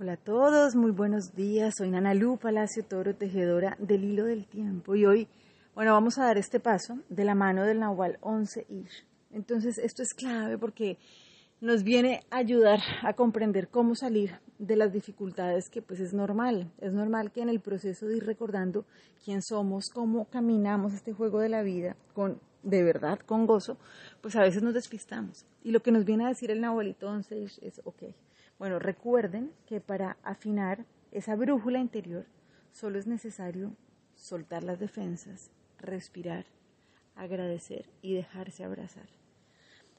Hola a todos, muy buenos días. Soy Nana Lu Palacio Toro, tejedora del hilo del tiempo. Y hoy, bueno, vamos a dar este paso de la mano del Nahual 11 Ish. Entonces, esto es clave porque nos viene a ayudar a comprender cómo salir de las dificultades que pues es normal. Es normal que en el proceso de ir recordando quién somos, cómo caminamos este juego de la vida con de verdad, con gozo, pues a veces nos despistamos. Y lo que nos viene a decir el Nahualito 11 Ish es, ok, bueno, recuerden que para afinar esa brújula interior solo es necesario soltar las defensas, respirar, agradecer y dejarse abrazar.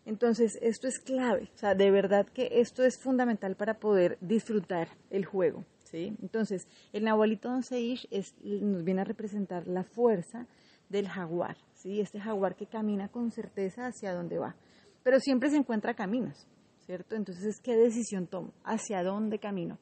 Entonces, esto es clave, o sea, de verdad que esto es fundamental para poder disfrutar el juego, ¿sí? Entonces, el Nahualito 11 es, nos viene a representar la fuerza del jaguar, ¿sí? Este jaguar que camina con certeza hacia dónde va, pero siempre se encuentra caminos, ¿cierto? Entonces, ¿qué decisión tomo? ¿Hacia dónde camino?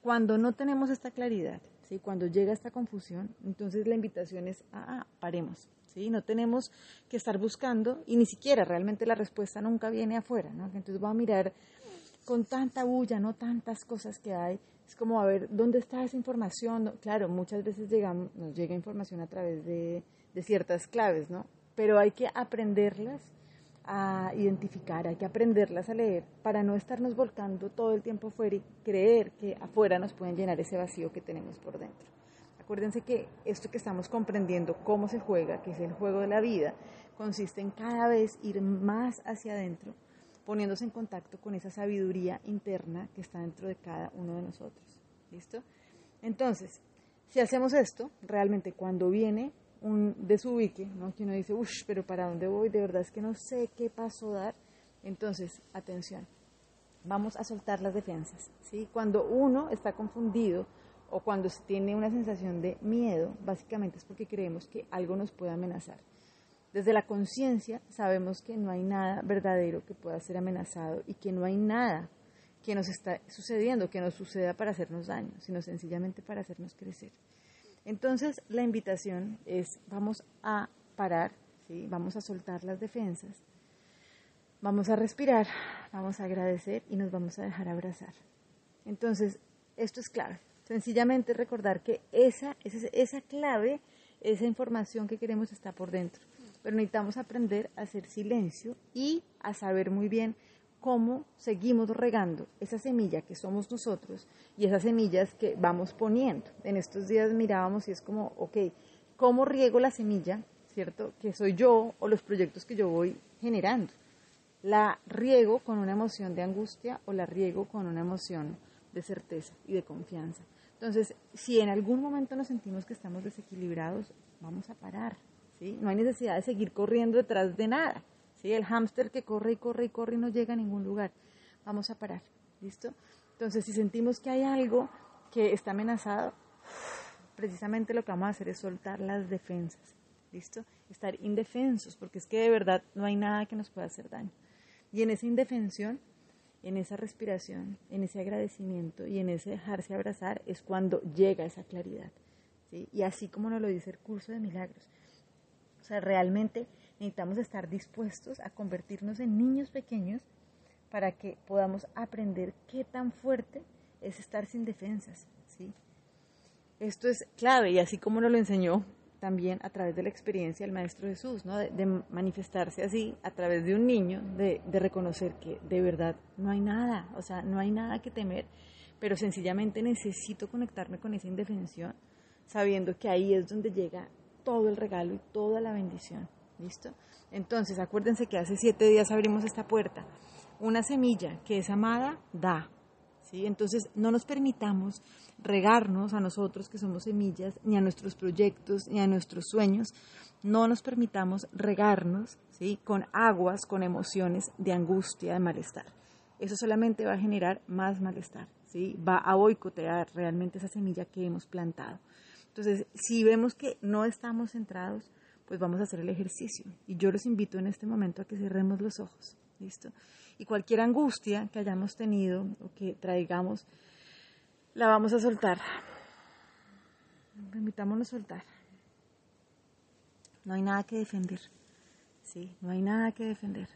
Cuando no tenemos esta claridad, ¿sí? Cuando llega esta confusión, entonces la invitación es, ah, ah, paremos, ¿sí? No tenemos que estar buscando y ni siquiera realmente la respuesta nunca viene afuera, ¿no? Entonces va a mirar con tanta bulla, no tantas cosas que hay, es como a ver dónde está esa información. Claro, muchas veces llegamos, nos llega información a través de, de ciertas claves, ¿no? Pero hay que aprenderlas a identificar, hay que aprenderlas a leer para no estarnos volcando todo el tiempo afuera y creer que afuera nos pueden llenar ese vacío que tenemos por dentro. Acuérdense que esto que estamos comprendiendo, cómo se juega, que es el juego de la vida, consiste en cada vez ir más hacia adentro, poniéndose en contacto con esa sabiduría interna que está dentro de cada uno de nosotros. ¿Listo? Entonces, si hacemos esto, realmente cuando viene un desubique, ¿no? que uno dice, uff, pero ¿para dónde voy? De verdad es que no sé qué paso dar. Entonces, atención, vamos a soltar las defensas. ¿sí? Cuando uno está confundido o cuando se tiene una sensación de miedo, básicamente es porque creemos que algo nos puede amenazar. Desde la conciencia sabemos que no hay nada verdadero que pueda ser amenazado y que no hay nada que nos está sucediendo, que nos suceda para hacernos daño, sino sencillamente para hacernos crecer. Entonces, la invitación es, vamos a parar, vamos a soltar las defensas, vamos a respirar, vamos a agradecer y nos vamos a dejar abrazar. Entonces, esto es clave. Sencillamente recordar que esa, esa, esa clave, esa información que queremos está por dentro. Pero necesitamos aprender a hacer silencio y a saber muy bien cómo seguimos regando esa semilla que somos nosotros y esas semillas que vamos poniendo. En estos días mirábamos y es como, ok, ¿cómo riego la semilla, cierto? Que soy yo o los proyectos que yo voy generando. ¿La riego con una emoción de angustia o la riego con una emoción de certeza y de confianza? Entonces, si en algún momento nos sentimos que estamos desequilibrados, vamos a parar, ¿sí? No hay necesidad de seguir corriendo detrás de nada el hámster que corre y corre y corre y no llega a ningún lugar. Vamos a parar, ¿listo? Entonces, si sentimos que hay algo que está amenazado, precisamente lo que vamos a hacer es soltar las defensas, ¿listo? Estar indefensos, porque es que de verdad no hay nada que nos pueda hacer daño. Y en esa indefensión, en esa respiración, en ese agradecimiento y en ese dejarse abrazar es cuando llega esa claridad. ¿sí? Y así como nos lo dice el curso de milagros. O sea, realmente necesitamos estar dispuestos a convertirnos en niños pequeños para que podamos aprender qué tan fuerte es estar sin defensas, ¿sí? Esto es clave y así como nos lo enseñó también a través de la experiencia del Maestro Jesús, ¿no? de, manifestarse así a través de un niño, de, de reconocer que de verdad no hay nada, o sea, no hay nada que temer, pero sencillamente necesito conectarme con esa indefensión, sabiendo que ahí es donde llega todo el regalo y toda la bendición. ¿Listo? Entonces, acuérdense que hace siete días abrimos esta puerta. Una semilla que es amada da. ¿sí? Entonces, no nos permitamos regarnos a nosotros que somos semillas, ni a nuestros proyectos, ni a nuestros sueños. No nos permitamos regarnos ¿sí? con aguas, con emociones de angustia, de malestar. Eso solamente va a generar más malestar. ¿sí? Va a boicotear realmente esa semilla que hemos plantado. Entonces, si vemos que no estamos centrados, pues vamos a hacer el ejercicio. Y yo los invito en este momento a que cerremos los ojos, ¿listo? Y cualquier angustia que hayamos tenido o que traigamos, la vamos a soltar. Permitámonos soltar. No hay nada que defender, ¿sí? No hay nada que defender.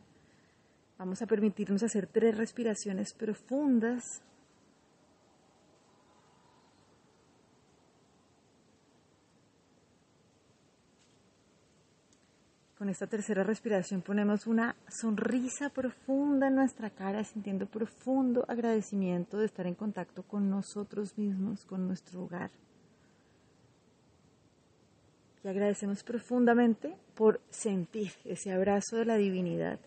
Vamos a permitirnos hacer tres respiraciones profundas con esta tercera respiración ponemos una sonrisa profunda en nuestra cara, sintiendo profundo agradecimiento de estar en contacto con nosotros mismos, con nuestro hogar. Y agradecemos profundamente por sentir ese abrazo de la divinidad,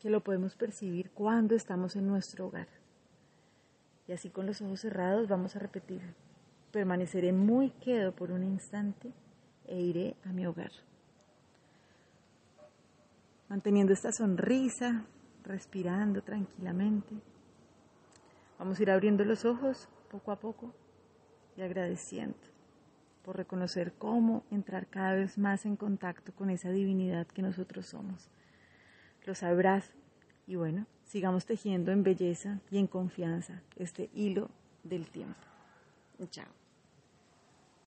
que lo podemos percibir cuando estamos en nuestro hogar. Y así con los ojos cerrados vamos a repetir, permaneceré muy quedo por un instante e iré a mi hogar. Manteniendo esta sonrisa, respirando tranquilamente. Vamos a ir abriendo los ojos poco a poco y agradeciendo por reconocer cómo entrar cada vez más en contacto con esa divinidad que nosotros somos. Los abrazo y bueno, sigamos tejiendo en belleza y en confianza este hilo del tiempo. Chao.